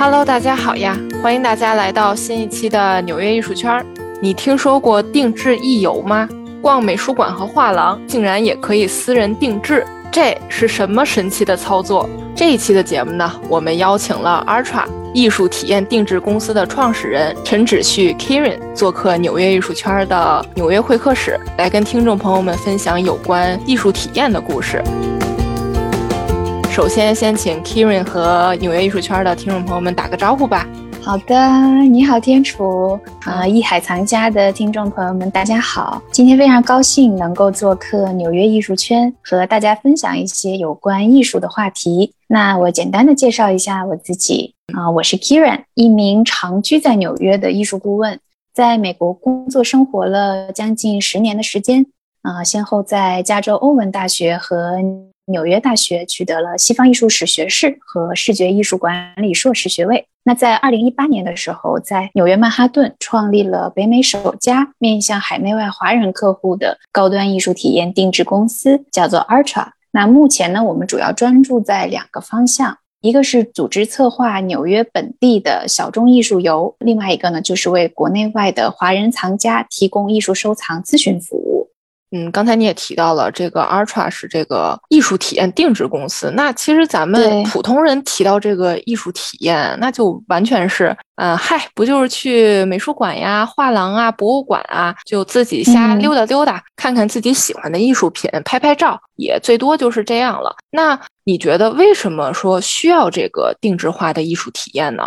Hello，大家好呀！欢迎大家来到新一期的纽约艺术圈。你听说过定制艺游吗？逛美术馆和画廊竟然也可以私人定制，这是什么神奇的操作？这一期的节目呢，我们邀请了 Artra 艺术体验定制公司的创始人陈芷旭 Kieran 做客纽约艺术圈的纽约会客室，来跟听众朋友们分享有关艺术体验的故事。首先，先请 Kiran 和纽约艺术圈的听众朋友们打个招呼吧。好的，你好，天楚啊，艺海藏家的听众朋友们，大家好。今天非常高兴能够做客纽约艺术圈，和大家分享一些有关艺术的话题。那我简单的介绍一下我自己啊，我是 Kiran，一名长居在纽约的艺术顾问，在美国工作生活了将近十年的时间啊，先后在加州欧文大学和纽约大学取得了西方艺术史学士和视觉艺术管理硕士学位。那在二零一八年的时候，在纽约曼哈顿创立了北美首家面向海内外华人客户的高端艺术体验定制公司，叫做 Artra。那目前呢，我们主要专注在两个方向，一个是组织策划纽约本地的小众艺术游，另外一个呢，就是为国内外的华人藏家提供艺术收藏咨询服务。嗯，刚才你也提到了这个 Artra 是这个艺术体验定制公司。那其实咱们普通人提到这个艺术体验，那就完全是，嗯，嗨，不就是去美术馆呀、画廊啊、博物馆啊，就自己瞎溜达溜达，看看自己喜欢的艺术品，拍拍照，也最多就是这样了。那你觉得为什么说需要这个定制化的艺术体验呢？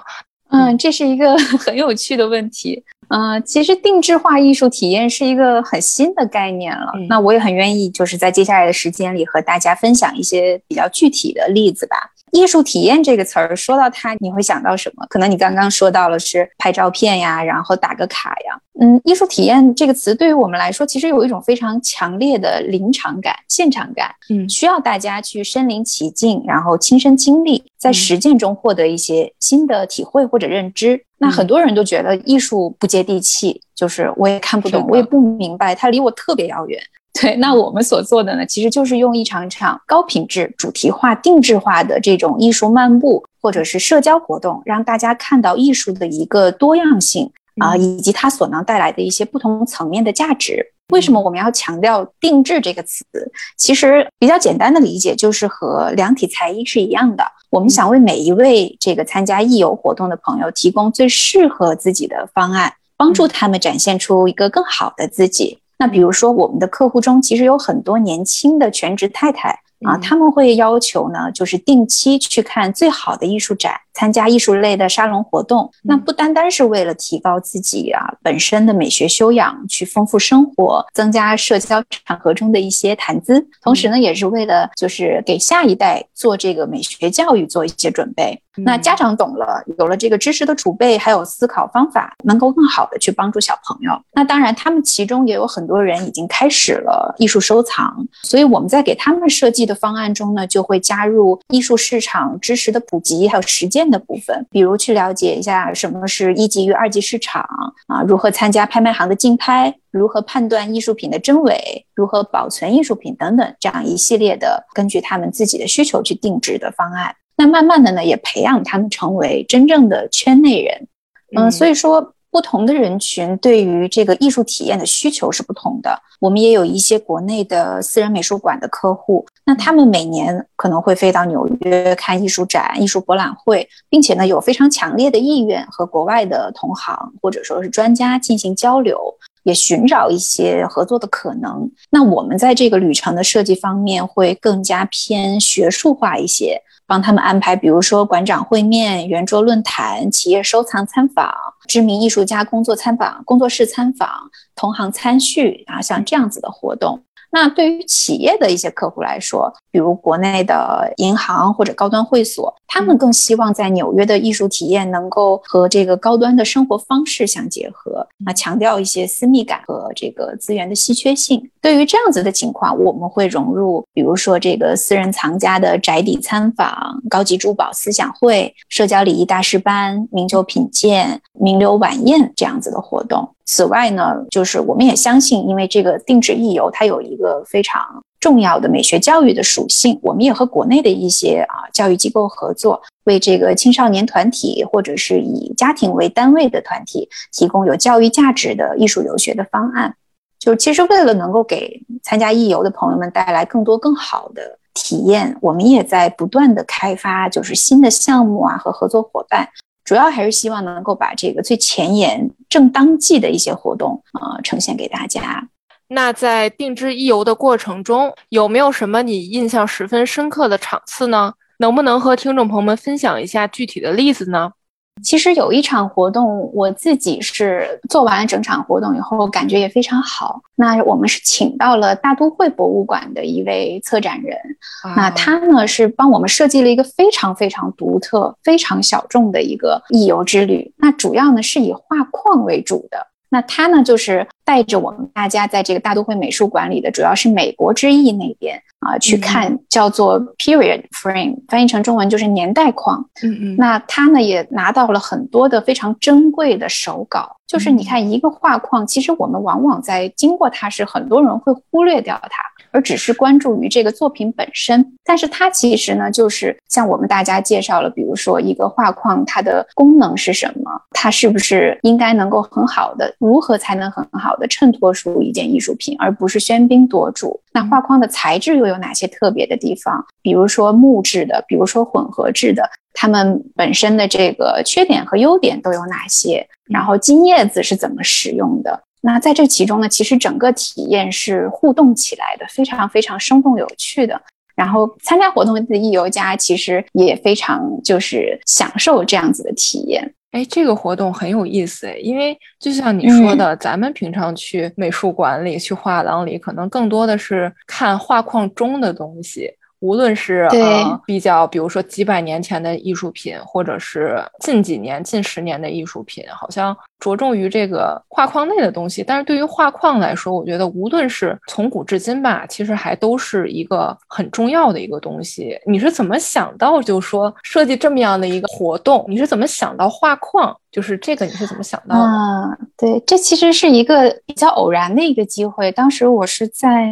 嗯，这是一个 很有趣的问题。嗯，其实定制化艺术体验是一个很新的概念了。那我也很愿意，就是在接下来的时间里和大家分享一些比较具体的例子吧。艺术体验这个词儿，说到它，你会想到什么？可能你刚刚说到了是拍照片呀，然后打个卡呀。嗯，艺术体验这个词对于我们来说，其实有一种非常强烈的临场感、现场感。嗯，需要大家去身临其境，然后亲身经历，在实践中获得一些新的体会或者认知。那很多人都觉得艺术不接地气，就是我也看不懂，我也不明白，它离我特别遥远。对，那我们所做的呢，其实就是用一场场高品质、主题化、定制化的这种艺术漫步，或者是社交活动，让大家看到艺术的一个多样性啊，以及它所能带来的一些不同层面的价值。为什么我们要强调“定制”这个词？其实比较简单的理解，就是和量体裁衣是一样的。我们想为每一位这个参加艺游活动的朋友提供最适合自己的方案，帮助他们展现出一个更好的自己。那比如说，我们的客户中其实有很多年轻的全职太太啊，他们会要求呢，就是定期去看最好的艺术展。参加艺术类的沙龙活动，那不单单是为了提高自己啊本身的美学修养，去丰富生活，增加社交场合中的一些谈资，同时呢，也是为了就是给下一代做这个美学教育做一些准备。那家长懂了，有了这个知识的储备，还有思考方法，能够更好的去帮助小朋友。那当然，他们其中也有很多人已经开始了艺术收藏，所以我们在给他们设计的方案中呢，就会加入艺术市场知识的普及，还有实践。的部分，比如去了解一下什么是一级与二级市场啊，如何参加拍卖行的竞拍，如何判断艺术品的真伪，如何保存艺术品等等，这样一系列的根据他们自己的需求去定制的方案。那慢慢的呢，也培养他们成为真正的圈内人。嗯，所以说。不同的人群对于这个艺术体验的需求是不同的。我们也有一些国内的私人美术馆的客户，那他们每年可能会飞到纽约看艺术展、艺术博览会，并且呢有非常强烈的意愿和国外的同行或者说是专家进行交流，也寻找一些合作的可能。那我们在这个旅程的设计方面会更加偏学术化一些。帮他们安排，比如说馆长会面、圆桌论坛、企业收藏参访、知名艺术家工作参访、工作室参访、同行参叙啊，像这样子的活动。那对于企业的一些客户来说，比如国内的银行或者高端会所，他们更希望在纽约的艺术体验能够和这个高端的生活方式相结合，啊，强调一些私密感和这个资源的稀缺性。对于这样子的情况，我们会融入，比如说这个私人藏家的宅邸参访、高级珠宝思想会、社交礼仪大师班、名酒品鉴、名流晚宴这样子的活动。此外呢，就是我们也相信，因为这个定制艺游它有一个非常重要的美学教育的属性，我们也和国内的一些啊教育机构合作，为这个青少年团体或者是以家庭为单位的团体提供有教育价值的艺术留学的方案。就其实为了能够给参加艺游的朋友们带来更多更好的体验，我们也在不断的开发就是新的项目啊和合作伙伴。主要还是希望能够把这个最前沿、正当季的一些活动啊呈现给大家。那在定制一游的过程中，有没有什么你印象十分深刻的场次呢？能不能和听众朋友们分享一下具体的例子呢？其实有一场活动，我自己是做完了整场活动以后，感觉也非常好。那我们是请到了大都会博物馆的一位策展人，那他呢是帮我们设计了一个非常非常独特、非常小众的一个艺游之旅。那主要呢是以画框为主的。那他呢就是带着我们大家在这个大都会美术馆里的，主要是美国之翼那边。啊，去看叫做 period frame，翻译成中文就是年代框。嗯嗯，那他呢也拿到了很多的非常珍贵的手稿。就是你看一个画框，其实我们往往在经过它时，很多人会忽略掉它，而只是关注于这个作品本身。但是它其实呢，就是向我们大家介绍了，比如说一个画框它的功能是什么，它是不是应该能够很好的，如何才能很好的衬托出一件艺术品，而不是喧宾夺主。那画框的材质又有哪些特别的地方？比如说木质的，比如说混合制的。它们本身的这个缺点和优点都有哪些？然后金叶子是怎么使用的？那在这其中呢，其实整个体验是互动起来的，非常非常生动有趣的。然后参加活动的艺游家其实也非常就是享受这样子的体验。哎，这个活动很有意思哎，因为就像你说的，咱们平常去美术馆里、去画廊里，可能更多的是看画框中的东西。无论是呃比较，比如说几百年前的艺术品，或者是近几年、近十年的艺术品，好像着重于这个画框内的东西。但是对于画框来说，我觉得无论是从古至今吧，其实还都是一个很重要的一个东西。你是怎么想到，就说设计这么样的一个活动？你是怎么想到画框？就是这个，你是怎么想到的？啊，对，这其实是一个比较偶然的一个机会。当时我是在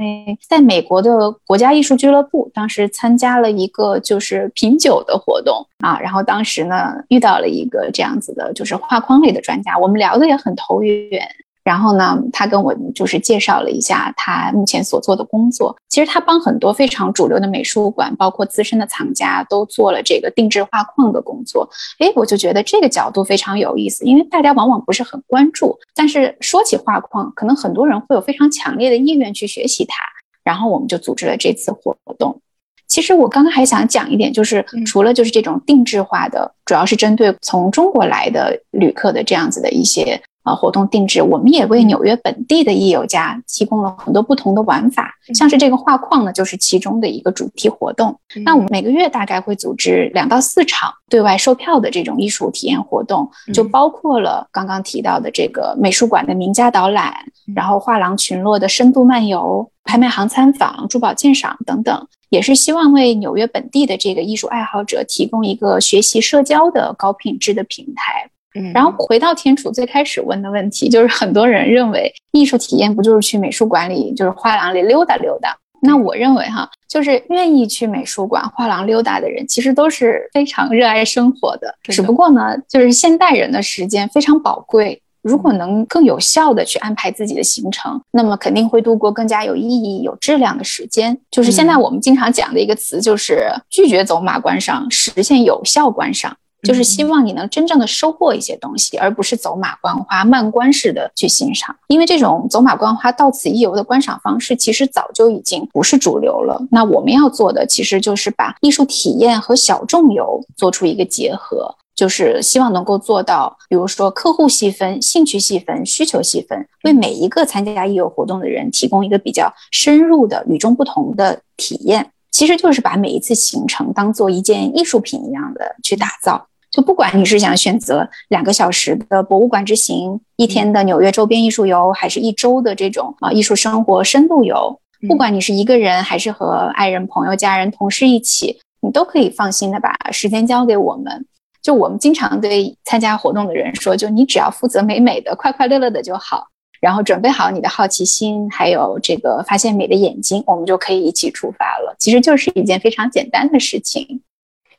在美国的国家艺术俱乐部，当时参加了一个就是品酒的活动啊，然后当时呢遇到了一个这样子的，就是画框类的专家，我们聊的也很投缘。然后呢，他跟我就是介绍了一下他目前所做的工作。其实他帮很多非常主流的美术馆，包括资深的藏家，都做了这个定制画框的工作。诶，我就觉得这个角度非常有意思，因为大家往往不是很关注。但是说起画框，可能很多人会有非常强烈的意愿去学习它。然后我们就组织了这次活动。其实我刚刚还想讲一点，就是除了就是这种定制化的，主要是针对从中国来的旅客的这样子的一些。啊，活动定制，我们也为纽约本地的艺友家提供了很多不同的玩法，像是这个画框呢，就是其中的一个主题活动。那我们每个月大概会组织两到四场对外售票的这种艺术体验活动，就包括了刚刚提到的这个美术馆的名家导览，然后画廊群落的深度漫游、拍卖行参访、珠宝鉴赏等等，也是希望为纽约本地的这个艺术爱好者提供一个学习社交的高品质的平台。然后回到天楚最开始问的问题，就是很多人认为艺术体验不就是去美术馆里，就是画廊里溜达溜达？那我认为哈，就是愿意去美术馆、画廊溜达的人，其实都是非常热爱生活的。只不过呢，就是现代人的时间非常宝贵，如果能更有效的去安排自己的行程，那么肯定会度过更加有意义、有质量的时间。就是现在我们经常讲的一个词，就是拒绝走马观赏，实现有效观赏。就是希望你能真正的收获一些东西，而不是走马观花、慢观式的去欣赏。因为这种走马观花、到此一游的观赏方式，其实早就已经不是主流了。那我们要做的，其实就是把艺术体验和小众游做出一个结合，就是希望能够做到，比如说客户细分、兴趣细分、需求细分，为每一个参加艺游活动的人提供一个比较深入的、与众不同的体验。其实就是把每一次行程当做一件艺术品一样的去打造。就不管你是想选择两个小时的博物馆之行，一天的纽约周边艺术游，还是一周的这种啊艺术生活深度游，不管你是一个人还是和爱人、朋友、家人、同事一起，你都可以放心的把时间交给我们。就我们经常对参加活动的人说，就你只要负责美美的、快快乐乐的就好，然后准备好你的好奇心，还有这个发现美的眼睛，我们就可以一起出发了。其实就是一件非常简单的事情。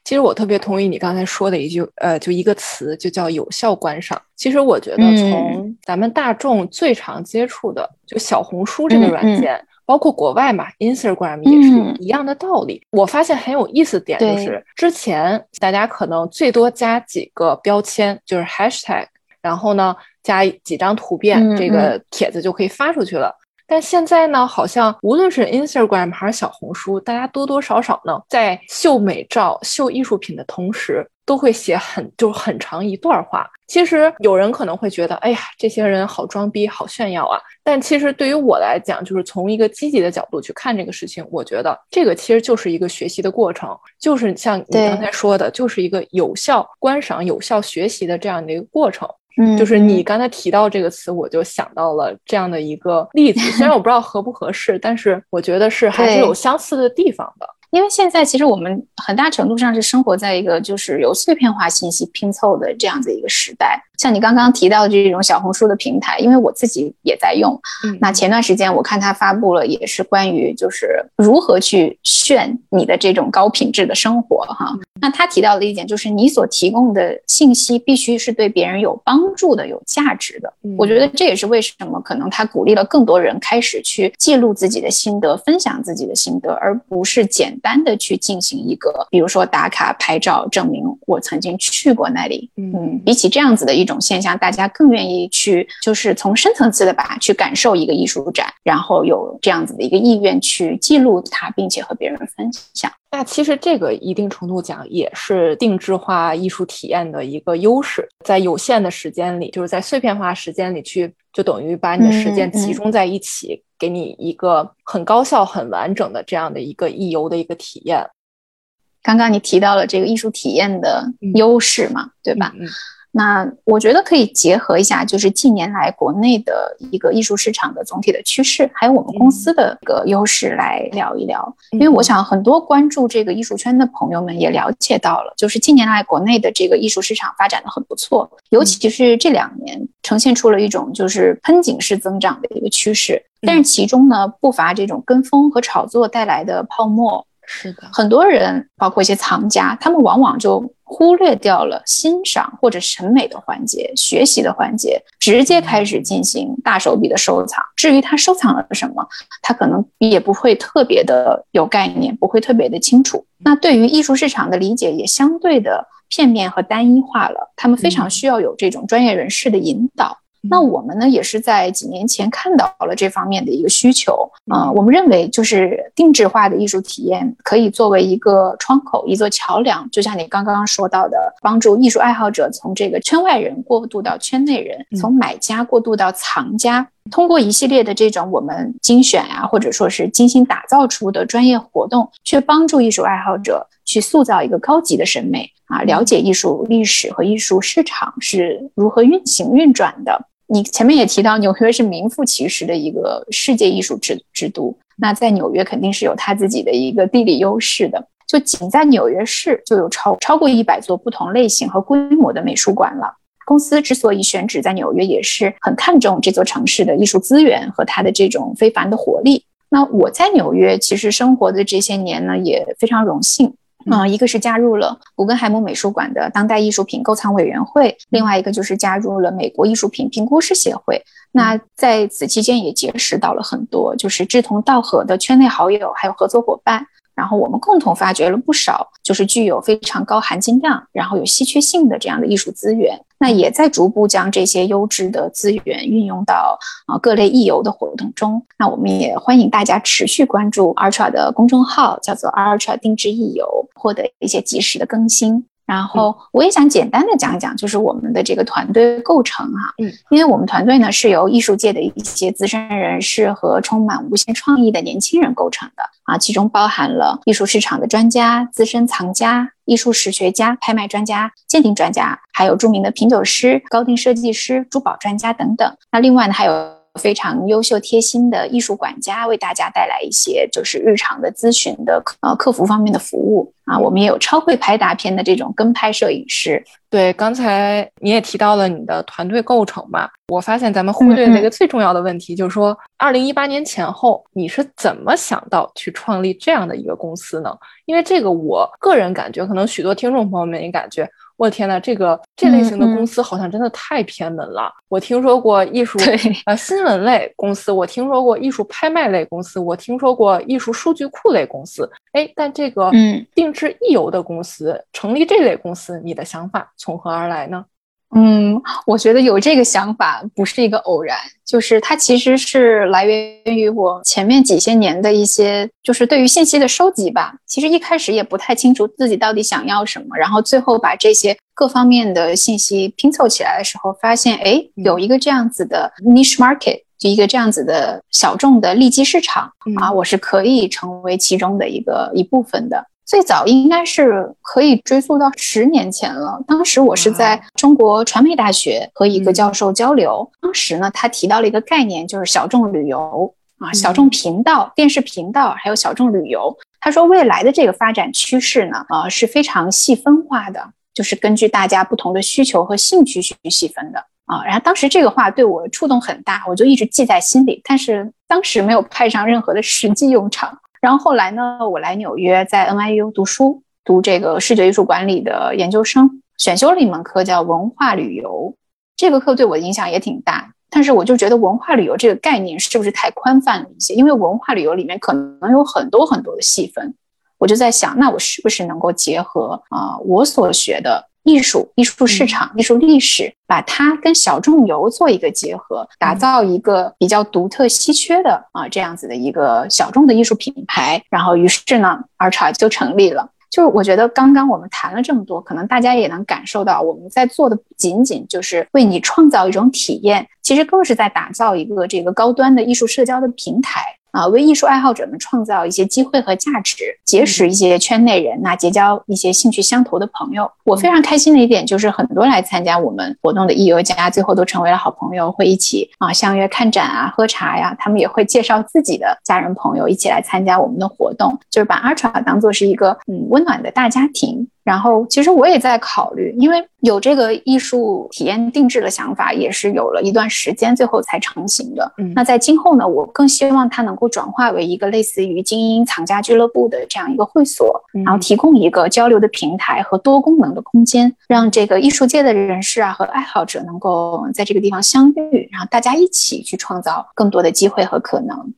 其实我特别同意你刚才说的一句，呃，就一个词，就叫有效观赏。其实我觉得，从咱们大众最常接触的，就小红书这个软件，包括国外嘛，Instagram 也是一样的道理。我发现很有意思点就是，之前大家可能最多加几个标签，就是 hashtag，然后呢加几张图片，这个帖子就可以发出去了。但现在呢，好像无论是 Instagram 还是小红书，大家多多少少呢，在秀美照、秀艺术品的同时，都会写很就是很长一段话。其实有人可能会觉得，哎呀，这些人好装逼、好炫耀啊。但其实对于我来讲，就是从一个积极的角度去看这个事情，我觉得这个其实就是一个学习的过程，就是像你刚才说的，就是一个有效观赏、有效学习的这样的一个过程。嗯，就是你刚才提到这个词，我就想到了这样的一个例子。虽然我不知道合不合适，但是我觉得是还是有相似的地方的。因为现在其实我们很大程度上是生活在一个就是由碎片化信息拼凑的这样子一个时代。像你刚刚提到的这种小红书的平台，因为我自己也在用。嗯，那前段时间我看他发布了，也是关于就是如何去炫你的这种高品质的生活哈。那他提到的一点就是，你所提供的信息必须是对别人有帮助的、有价值的。我觉得这也是为什么可能他鼓励了更多人开始去记录自己的心得、分享自己的心得，而不是简单的去进行一个，比如说打卡拍照证明我曾经去过那里。嗯，比起这样子的一。种现象，大家更愿意去，就是从深层次的吧，去感受一个艺术展，然后有这样子的一个意愿去记录它，并且和别人分享。那其实这个一定程度讲，也是定制化艺术体验的一个优势，在有限的时间里，就是在碎片化时间里去，就等于把你的时间集中在一起，给你一个很高效、很完整的这样的一个艺游的一个体验。刚刚你提到了这个艺术体验的优势嘛，对吧？嗯。那我觉得可以结合一下，就是近年来国内的一个艺术市场的总体的趋势，还有我们公司的一个优势来聊一聊。因为我想很多关注这个艺术圈的朋友们也了解到了，就是近年来国内的这个艺术市场发展的很不错，尤其是这两年呈现出了一种就是喷井式增长的一个趋势。但是其中呢，不乏这种跟风和炒作带来的泡沫。是的，很多人，包括一些藏家，他们往往就忽略掉了欣赏或者审美的环节、学习的环节，直接开始进行大手笔的收藏。至于他收藏了什么，他可能也不会特别的有概念，不会特别的清楚。那对于艺术市场的理解也相对的片面和单一化了，他们非常需要有这种专业人士的引导。那我们呢，也是在几年前看到了这方面的一个需求。啊。我们认为，就是定制化的艺术体验可以作为一个窗口、一座桥梁，就像你刚刚说到的，帮助艺术爱好者从这个圈外人过渡到圈内人，从买家过渡到藏家，通过一系列的这种我们精选呀，或者说是精心打造出的专业活动，去帮助艺术爱好者去塑造一个高级的审美。啊，了解艺术历史和艺术市场是如何运行运转的。你前面也提到，纽约是名副其实的一个世界艺术之之都。那在纽约肯定是有它自己的一个地理优势的。就仅在纽约市就有超超过一百座不同类型和规模的美术馆了。公司之所以选址在纽约，也是很看重这座城市的艺术资源和它的这种非凡的活力。那我在纽约其实生活的这些年呢，也非常荣幸。嗯，一个是加入了古根海姆美术馆的当代艺术品购藏委员会，另外一个就是加入了美国艺术品评估师协会。那在此期间也结识到了很多就是志同道合的圈内好友，还有合作伙伴。然后我们共同发掘了不少，就是具有非常高含金量，然后有稀缺性的这样的艺术资源。那也在逐步将这些优质的资源运用到啊各类艺游的活动中。那我们也欢迎大家持续关注 Ultra 的公众号，叫做 Ultra 定制艺游，获得一些及时的更新。然后我也想简单的讲讲，就是我们的这个团队构成哈，嗯，因为我们团队呢是由艺术界的一些资深人士和充满无限创意的年轻人构成的。啊，其中包含了艺术市场的专家、资深藏家、艺术史学家、拍卖专家、鉴定专家，还有著名的品酒师、高定设计师、珠宝专家等等。那另外呢，还有非常优秀贴心的艺术管家，为大家带来一些就是日常的咨询的呃客服方面的服务啊。我们也有超会拍大片的这种跟拍摄影师。对，刚才你也提到了你的团队构成嘛，我发现咱们忽略了一个最重要的问题，就是说，二零一八年前后你是怎么想到去创立这样的一个公司呢？因为这个，我个人感觉，可能许多听众朋友们也感觉。我天呐，这个这类型的公司好像真的太偏门了。我听说过艺术呃新闻类公司，我听说过艺术拍卖类公司，我听说过艺术数据库类公司。哎，但这个嗯定制艺游的公司成立这类公司，你的想法从何而来呢？嗯，我觉得有这个想法不是一个偶然，就是它其实是来源于我前面几些年的一些，就是对于信息的收集吧。其实一开始也不太清楚自己到底想要什么，然后最后把这些各方面的信息拼凑起来的时候，发现哎，有一个这样子的 niche market，就一个这样子的小众的利基市场啊，我是可以成为其中的一个一部分的。最早应该是可以追溯到十年前了。当时我是在中国传媒大学和一个教授交流，当时呢，他提到了一个概念，就是小众旅游啊，小众频道、电视频道，还有小众旅游。他说未来的这个发展趋势呢，呃，是非常细分化的，就是根据大家不同的需求和兴趣去细分的啊。然后当时这个话对我触动很大，我就一直记在心里，但是当时没有派上任何的实际用场。然后后来呢，我来纽约，在 NYU 读书，读这个视觉艺术管理的研究生，选修了一门课叫文化旅游。这个课对我的影响也挺大，但是我就觉得文化旅游这个概念是不是太宽泛了一些？因为文化旅游里面可能有很多很多的细分，我就在想，那我是不是能够结合啊我所学的？艺术、艺术市场、艺术历史，把它跟小众游做一个结合，打造一个比较独特、稀缺的啊这样子的一个小众的艺术品牌。然后，于是呢，Artra 就成立了。就是我觉得刚刚我们谈了这么多，可能大家也能感受到，我们在做的不仅仅就是为你创造一种体验，其实更是在打造一个这个高端的艺术社交的平台。啊，为艺术爱好者们创造一些机会和价值，结识一些圈内人，那结交一些兴趣相投的朋友。我非常开心的一点就是，很多来参加我们活动的艺游家，最后都成为了好朋友，会一起啊相约看展啊、喝茶呀。他们也会介绍自己的家人朋友一起来参加我们的活动，就是把 Artra 当做是一个嗯温暖的大家庭。然后，其实我也在考虑，因为有这个艺术体验定制的想法，也是有了一段时间，最后才成型的。嗯，那在今后呢，我更希望它能够转化为一个类似于精英藏家俱乐部的这样一个会所，然后提供一个交流的平台和多功能的空间，让这个艺术界的人士啊和爱好者能够在这个地方相遇，然后大家一起去创造更多的机会和可能。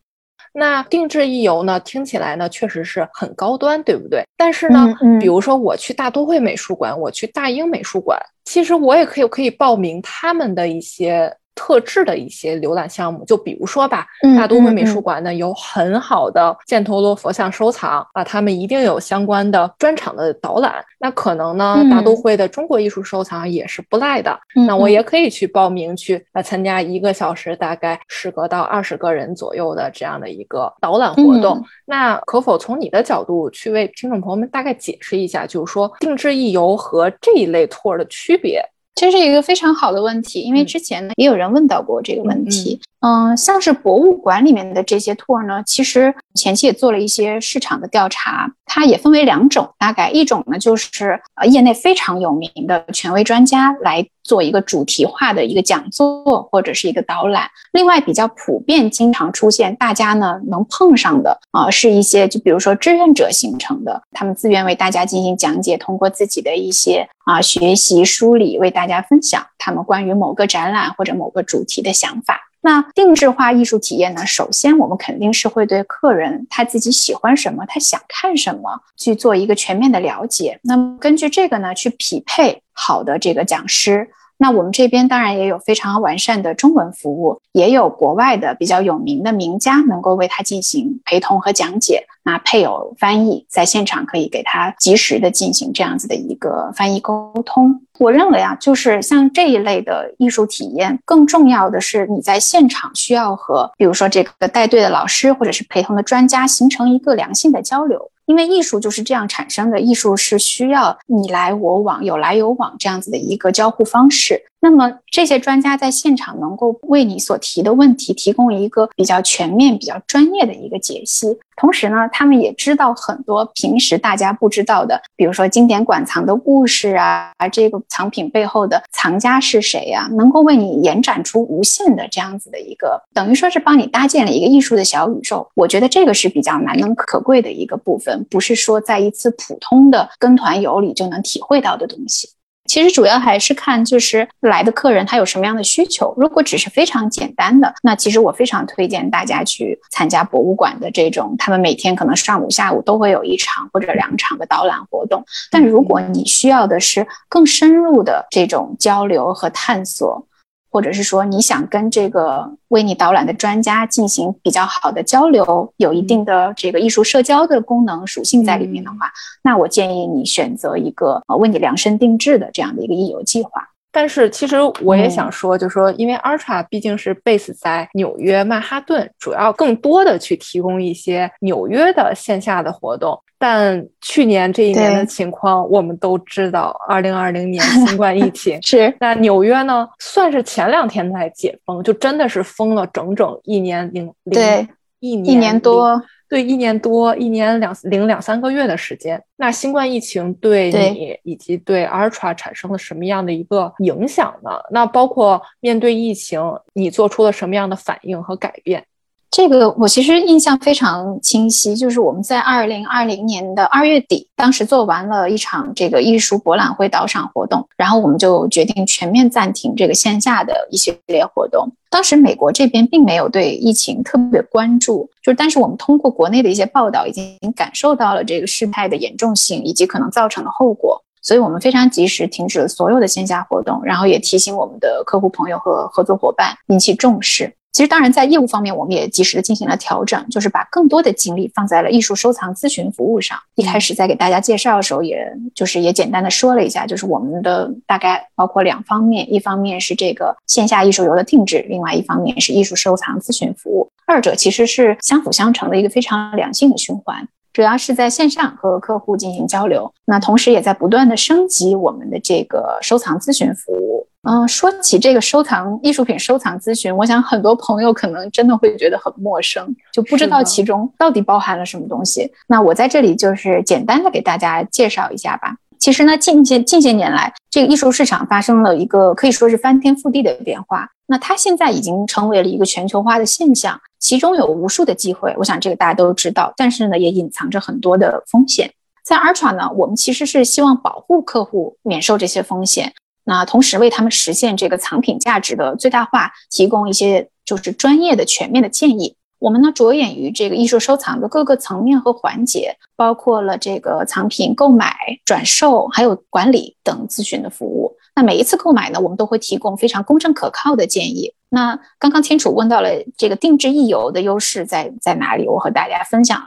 那定制一游呢，听起来呢确实是很高端，对不对？但是呢，比如说我去大都会美术馆，我去大英美术馆，其实我也可以可以报名他们的一些。特制的一些浏览项目，就比如说吧，大都会美术馆呢有很好的犍陀罗佛像收藏啊，他们一定有相关的专场的导览。那可能呢，大都会的中国艺术收藏也是不赖的。那我也可以去报名去来参加一个小时，大概十个到二十个人左右的这样的一个导览活动。那可否从你的角度去为听众朋友们大概解释一下，就是说定制一游和这一类 tour 的区别？这是一个非常好的问题，因为之前呢也有人问到过这个问题。嗯，像是博物馆里面的这些 tour 呢，其实前期也做了一些市场的调查，它也分为两种，大概一种呢就是呃业内非常有名的权威专家来做一个主题化的一个讲座或者是一个导览，另外比较普遍经常出现大家呢能碰上的啊是一些就比如说志愿者形成的，他们自愿为大家进行讲解，通过自己的一些啊学习梳理为大家分享他们关于某个展览或者某个主题的想法。那定制化艺术体验呢？首先，我们肯定是会对客人他自己喜欢什么，他想看什么，去做一个全面的了解。那么根据这个呢，去匹配好的这个讲师。那我们这边当然也有非常完善的中文服务，也有国外的比较有名的名家能够为他进行陪同和讲解。那配有翻译，在现场可以给他及时的进行这样子的一个翻译沟通。我认为啊，就是像这一类的艺术体验，更重要的是你在现场需要和，比如说这个带队的老师或者是陪同的专家形成一个良性的交流。因为艺术就是这样产生的，艺术是需要你来我往、有来有往这样子的一个交互方式。那么这些专家在现场能够为你所提的问题提供一个比较全面、比较专业的一个解析。同时呢，他们也知道很多平时大家不知道的，比如说经典馆藏的故事啊，这个藏品背后的藏家是谁呀？能够为你延展出无限的这样子的一个，等于说是帮你搭建了一个艺术的小宇宙。我觉得这个是比较难能可贵的一个部分，不是说在一次普通的跟团游里就能体会到的东西。其实主要还是看就是来的客人他有什么样的需求。如果只是非常简单的，那其实我非常推荐大家去参加博物馆的这种，他们每天可能上午下午都会有一场或者两场的导览活动。但如果你需要的是更深入的这种交流和探索。或者是说你想跟这个为你导览的专家进行比较好的交流，有一定的这个艺术社交的功能属性在里面的话，那我建议你选择一个呃为你量身定制的这样的一个艺游计划。但是其实我也想说，就是说因为 Ultra 毕竟是 base 在纽约曼哈顿，主要更多的去提供一些纽约的线下的活动。但去年这一年的情况，我们都知道，二零二零年新冠疫情 是。那纽约呢，算是前两天才解封，就真的是封了整整一年零零一年一年多，对一年多一年两零两三个月的时间。那新冠疫情对你以及对 Ultra 产生了什么样的一个影响呢？那包括面对疫情，你做出了什么样的反应和改变？这个我其实印象非常清晰，就是我们在二零二零年的二月底，当时做完了一场这个艺术博览会导赏活动，然后我们就决定全面暂停这个线下的一系列活动。当时美国这边并没有对疫情特别关注，就是但是我们通过国内的一些报道，已经感受到了这个事态的严重性以及可能造成的后果，所以我们非常及时停止了所有的线下活动，然后也提醒我们的客户朋友和合作伙伴引起重视。其实，当然，在业务方面，我们也及时的进行了调整，就是把更多的精力放在了艺术收藏咨询服务上。一开始在给大家介绍的时候，也就是也简单的说了一下，就是我们的大概包括两方面，一方面是这个线下艺术游的定制，另外一方面是艺术收藏咨询服务，二者其实是相辅相成的一个非常良性的循环。主要是在线上和客户进行交流，那同时也在不断的升级我们的这个收藏咨询服务。嗯，说起这个收藏艺术品收藏咨询，我想很多朋友可能真的会觉得很陌生，就不知道其中到底包含了什么东西。那我在这里就是简单的给大家介绍一下吧。其实呢，近些近些年来，这个艺术市场发生了一个可以说是翻天覆地的变化。那它现在已经成为了一个全球化的现象，其中有无数的机会，我想这个大家都知道。但是呢，也隐藏着很多的风险。在 Ultra 呢，我们其实是希望保护客户免受这些风险。那同时为他们实现这个藏品价值的最大化，提供一些就是专业的、全面的建议。我们呢着眼于这个艺术收藏的各个层面和环节，包括了这个藏品购买、转售，还有管理等咨询的服务。那每一次购买呢，我们都会提供非常公正可靠的建议。那刚刚天楚问到了这个定制艺游的优势在在哪里，我和大家分享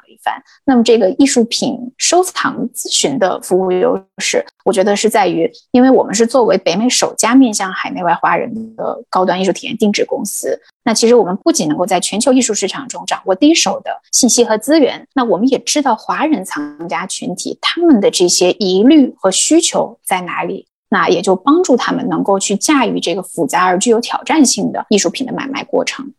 那么这个艺术品收藏咨询的服务优势，我觉得是在于，因为我们是作为北美首家面向海内外华人的高端艺术体验定制公司，那其实我们不仅能够在全球艺术市场中掌握第一手的信息和资源，那我们也知道华人藏家群体他们的这些疑虑和需求在哪里。那也就帮助他们能够去驾驭这个复杂而具有挑战性的艺术品的买卖过程。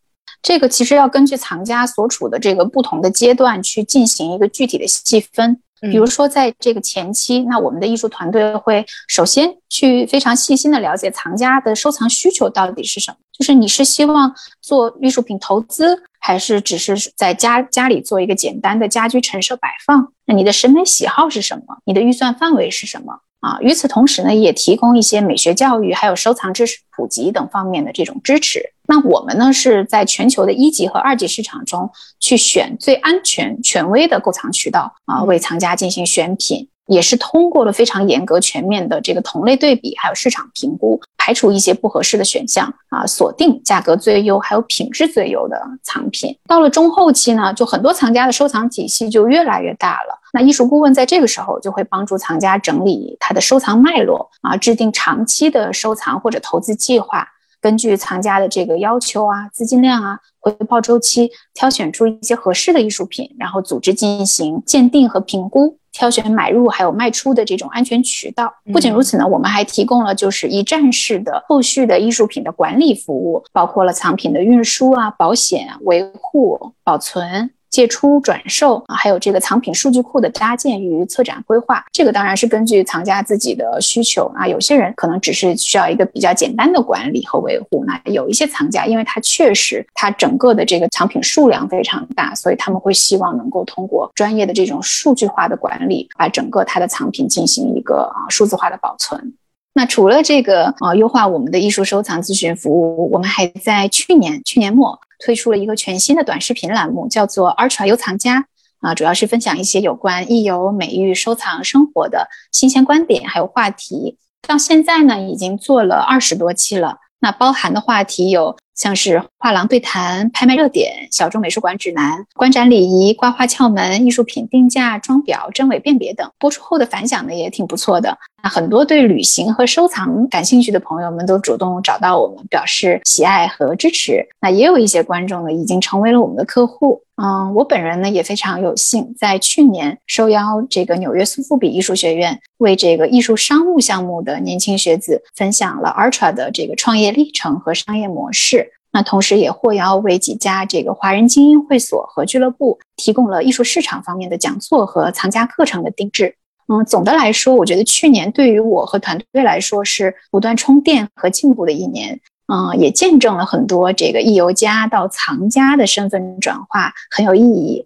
这个其实要根据藏家所处的这个不同的阶段去进行一个具体的细分。比如说，在这个前期，那我们的艺术团队会首先去非常细心的了解藏家的收藏需求到底是什么。就是你是希望做艺术品投资，还是只是在家家里做一个简单的家居陈设摆放？那你的审美喜好是什么？你的预算范围是什么？啊，与此同时呢，也提供一些美学教育，还有收藏知识普及等方面的这种支持。那我们呢，是在全球的一级和二级市场中去选最安全、权威的购藏渠道啊，为藏家进行选品。也是通过了非常严格、全面的这个同类对比，还有市场评估，排除一些不合适的选项啊，锁定价格最优、还有品质最优的藏品。到了中后期呢，就很多藏家的收藏体系就越来越大了。那艺术顾问在这个时候就会帮助藏家整理他的收藏脉络啊，制定长期的收藏或者投资计划，根据藏家的这个要求啊、资金量啊、回报周期，挑选出一些合适的艺术品，然后组织进行鉴定和评估。挑选买入还有卖出的这种安全渠道。不仅如此呢，我们还提供了就是一站式的后续的艺术品的管理服务，包括了藏品的运输啊、保险、维护、保存。借出、转售啊，还有这个藏品数据库的搭建与策展规划，这个当然是根据藏家自己的需求啊。有些人可能只是需要一个比较简单的管理和维护，那有一些藏家，因为他确实他整个的这个藏品数量非常大，所以他们会希望能够通过专业的这种数据化的管理，把整个他的藏品进行一个啊数字化的保存。那除了这个啊优化我们的艺术收藏咨询服务，我们还在去年去年末。推出了一个全新的短视频栏目，叫做 Ultra 优藏家啊，主要是分享一些有关艺游、美育、收藏、生活的新鲜观点，还有话题。到现在呢，已经做了二十多期了。那包含的话题有像是画廊对谈、拍卖热点、小众美术馆指南、观展礼仪、刮花窍门、艺术品定价、装裱、真伪辨别等。播出后的反响呢，也挺不错的。那很多对旅行和收藏感兴趣的朋友们都主动找到我们，表示喜爱和支持。那也有一些观众呢，已经成为了我们的客户。嗯，我本人呢也非常有幸，在去年受邀这个纽约苏富比艺术学院为这个艺术商务项目的年轻学子分享了 Ultra 的这个创业历程和商业模式。那同时也获邀为几家这个华人精英会所和俱乐部提供了艺术市场方面的讲座和藏家课程的定制。嗯，总的来说，我觉得去年对于我和团队来说是不断充电和进步的一年。嗯，也见证了很多这个艺游家到藏家的身份转化，很有意义。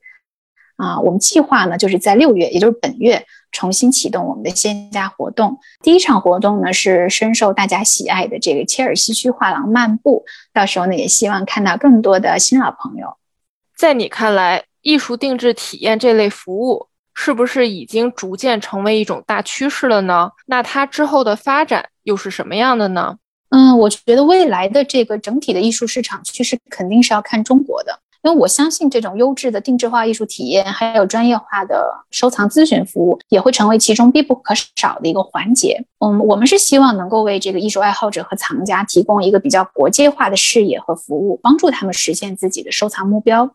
啊，我们计划呢，就是在六月，也就是本月，重新启动我们的线下活动。第一场活动呢，是深受大家喜爱的这个切尔西区画廊漫步。到时候呢，也希望看到更多的新老朋友。在你看来，艺术定制体验这类服务是不是已经逐渐成为一种大趋势了呢？那它之后的发展又是什么样的呢？嗯，我觉得未来的这个整体的艺术市场趋势肯定是要看中国的，因为我相信这种优质的定制化艺术体验，还有专业化的收藏咨询服务，也会成为其中必不可少的一个环节。嗯，我们是希望能够为这个艺术爱好者和藏家提供一个比较国际化的视野和服务，帮助他们实现自己的收藏目标。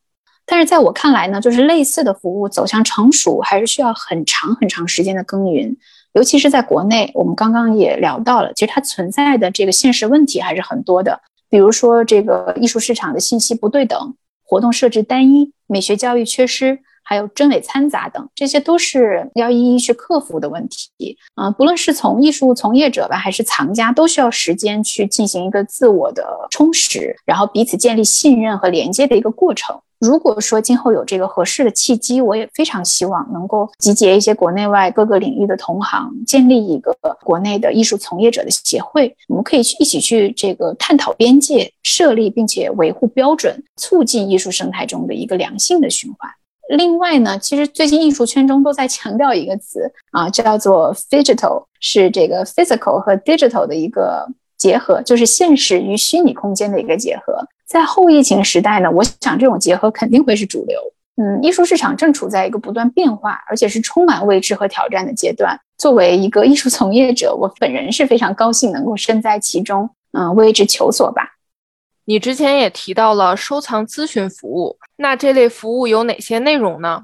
但是在我看来呢，就是类似的服务走向成熟，还是需要很长很长时间的耕耘。尤其是在国内，我们刚刚也聊到了，其实它存在的这个现实问题还是很多的。比如说，这个艺术市场的信息不对等，活动设置单一，美学教育缺失，还有真伪掺杂等，这些都是要一一去克服的问题。嗯，不论是从艺术从业者吧，还是藏家，都需要时间去进行一个自我的充实，然后彼此建立信任和连接的一个过程。如果说今后有这个合适的契机，我也非常希望能够集结一些国内外各个领域的同行，建立一个国内的艺术从业者的协会。我们可以去一起去这个探讨边界，设立并且维护标准，促进艺术生态中的一个良性的循环。另外呢，其实最近艺术圈中都在强调一个词啊，叫做 “digital”，是这个 physical 和 digital 的一个结合，就是现实与虚拟空间的一个结合。在后疫情时代呢，我想这种结合肯定会是主流。嗯，艺术市场正处在一个不断变化，而且是充满未知和挑战的阶段。作为一个艺术从业者，我本人是非常高兴能够身在其中，嗯，为之求索吧。你之前也提到了收藏咨询服务，那这类服务有哪些内容呢？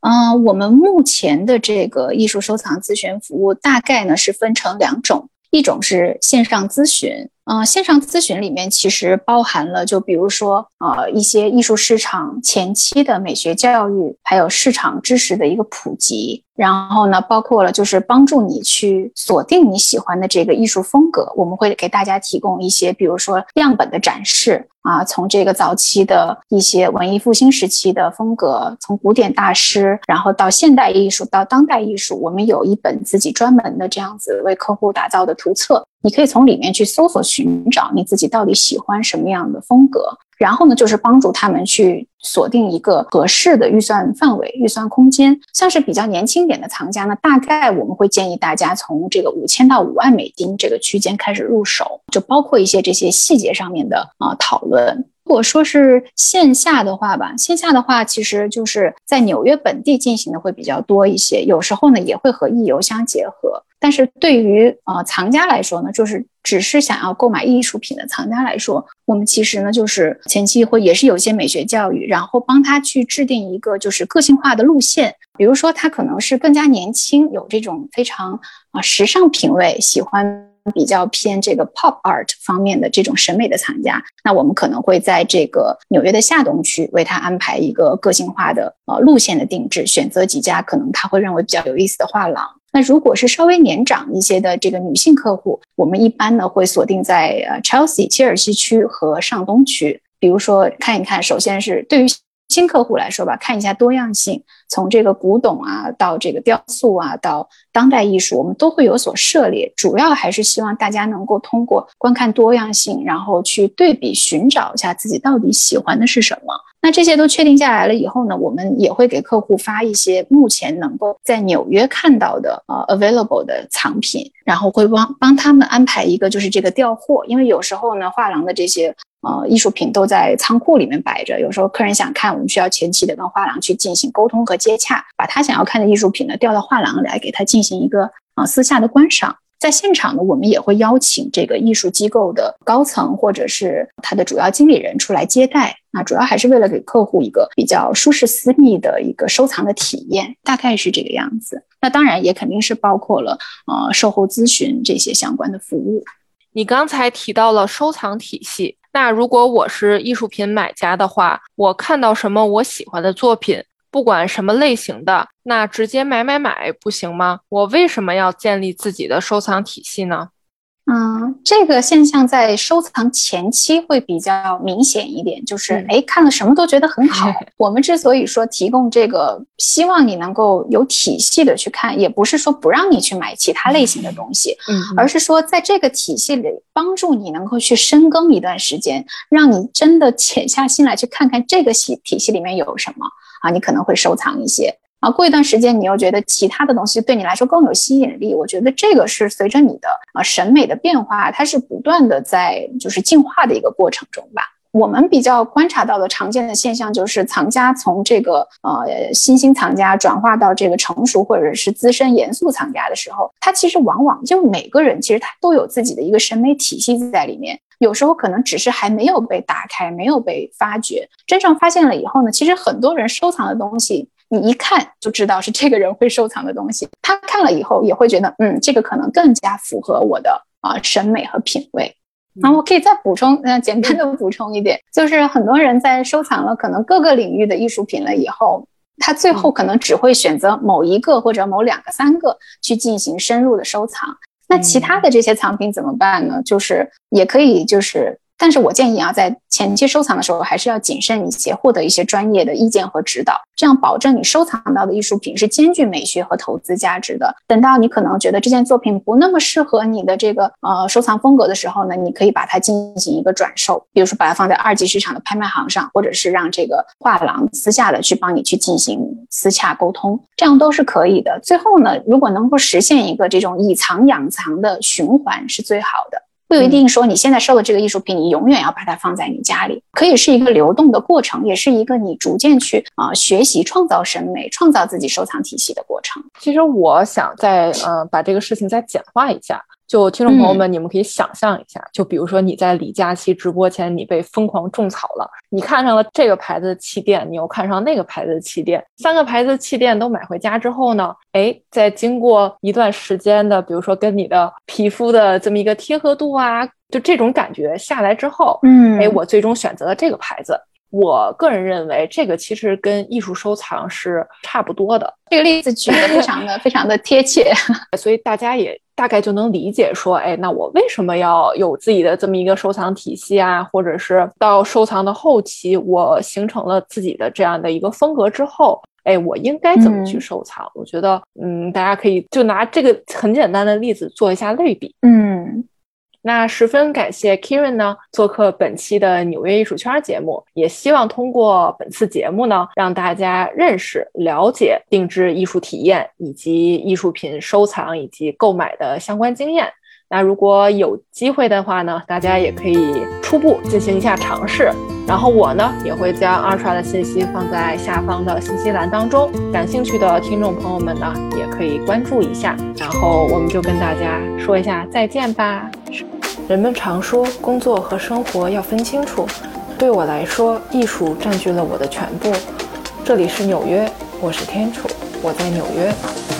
嗯，我们目前的这个艺术收藏咨询服务大概呢是分成两种，一种是线上咨询。嗯，线上咨询里面其实包含了，就比如说，呃，一些艺术市场前期的美学教育，还有市场知识的一个普及。然后呢，包括了就是帮助你去锁定你喜欢的这个艺术风格。我们会给大家提供一些，比如说样本的展示啊，从这个早期的一些文艺复兴时期的风格，从古典大师，然后到现代艺术，到当代艺术，我们有一本自己专门的这样子为客户打造的图册。你可以从里面去搜索寻找你自己到底喜欢什么样的风格，然后呢，就是帮助他们去锁定一个合适的预算范围、预算空间。像是比较年轻点的藏家呢，大概我们会建议大家从这个五千到五万美金这个区间开始入手，就包括一些这些细节上面的啊讨论。如果说是线下的话吧，线下的话其实就是在纽约本地进行的会比较多一些，有时候呢也会和艺游相结合。但是对于啊藏家来说呢，就是只是想要购买艺术品的藏家来说，我们其实呢就是前期会也是有一些美学教育，然后帮他去制定一个就是个性化的路线。比如说他可能是更加年轻，有这种非常啊时尚品味，喜欢比较偏这个 pop art 方面的这种审美的藏家，那我们可能会在这个纽约的下东区为他安排一个个性化的呃路线的定制，选择几家可能他会认为比较有意思的画廊。那如果是稍微年长一些的这个女性客户，我们一般呢会锁定在呃 Chelsea 切尔西区和上东区，比如说看一看，首先是对于新客户来说吧，看一下多样性，从这个古董啊到这个雕塑啊到当代艺术，我们都会有所涉猎，主要还是希望大家能够通过观看多样性，然后去对比寻找一下自己到底喜欢的是什么。那这些都确定下来了以后呢，我们也会给客户发一些目前能够在纽约看到的呃 available 的藏品，然后会帮帮他们安排一个就是这个调货，因为有时候呢画廊的这些呃艺术品都在仓库里面摆着，有时候客人想看，我们需要前期的跟画廊去进行沟通和接洽，把他想要看的艺术品呢调到画廊来给他进行一个啊私下的观赏。在现场呢，我们也会邀请这个艺术机构的高层或者是他的主要经理人出来接待。那主要还是为了给客户一个比较舒适、私密的一个收藏的体验，大概是这个样子。那当然也肯定是包括了呃售后咨询这些相关的服务。你刚才提到了收藏体系，那如果我是艺术品买家的话，我看到什么我喜欢的作品？不管什么类型的，那直接买买买不行吗？我为什么要建立自己的收藏体系呢？嗯，这个现象在收藏前期会比较明显一点，就是哎，看了什么都觉得很好。我们之所以说提供这个，希望你能够有体系的去看，也不是说不让你去买其他类型的东西，嗯，而是说在这个体系里帮助你能够去深耕一段时间，让你真的潜下心来去看看这个系体系里面有什么。啊，你可能会收藏一些啊，过一段时间你又觉得其他的东西对你来说更有吸引力。我觉得这个是随着你的啊审美的变化，它是不断的在就是进化的一个过程中吧。我们比较观察到的常见的现象就是，藏家从这个呃新兴藏家转化到这个成熟或者是资深严肃藏家的时候，他其实往往就每个人其实他都有自己的一个审美体系在里面。有时候可能只是还没有被打开，没有被发掘。真正发现了以后呢，其实很多人收藏的东西，你一看就知道是这个人会收藏的东西。他看了以后也会觉得，嗯，这个可能更加符合我的啊审美和品味。然后我可以再补充，嗯，简单的补充一点，就是很多人在收藏了可能各个领域的艺术品了以后，他最后可能只会选择某一个或者某两个、三个去进行深入的收藏。那其他的这些藏品怎么办呢？就是也可以，就是。但是我建议啊，在前期收藏的时候，还是要谨慎一些，获得一些专业的意见和指导，这样保证你收藏到的艺术品是兼具美学和投资价值的。等到你可能觉得这件作品不那么适合你的这个呃收藏风格的时候呢，你可以把它进行一个转售，比如说把它放在二级市场的拍卖行上，或者是让这个画廊私下的去帮你去进行私洽沟通，这样都是可以的。最后呢，如果能够实现一个这种以藏养藏的循环，是最好的。不一定说你现在收的这个艺术品，你永远要把它放在你家里，可以是一个流动的过程，也是一个你逐渐去啊学习、创造审美、创造自己收藏体系的过程。其实我想再呃把这个事情再简化一下。就听众朋友们，你们可以想象一下，就比如说你在李佳琦直播前，你被疯狂种草了，你看上了这个牌子的气垫，你又看上那个牌子的气垫，三个牌子的气垫都买回家之后呢，哎，在经过一段时间的，比如说跟你的皮肤的这么一个贴合度啊，就这种感觉下来之后，嗯，哎，我最终选择了这个牌子。我个人认为，这个其实跟艺术收藏是差不多的。这个例子举得非常的非常的贴切，所以大家也大概就能理解说，哎，那我为什么要有自己的这么一个收藏体系啊？或者是到收藏的后期，我形成了自己的这样的一个风格之后，哎，我应该怎么去收藏？我觉得，嗯，大家可以就拿这个很简单的例子做一下类比，嗯。那十分感谢 Kieran 呢做客本期的纽约艺术圈节目，也希望通过本次节目呢，让大家认识、了解定制艺术体验以及艺术品收藏以及购买的相关经验。那如果有机会的话呢，大家也可以初步进行一下尝试。然后我呢也会将二刷的信息放在下方的信息栏当中，感兴趣的听众朋友们呢也可以关注一下。然后我们就跟大家说一下再见吧。人们常说工作和生活要分清楚，对我来说，艺术占据了我的全部。这里是纽约，我是天楚，我在纽约。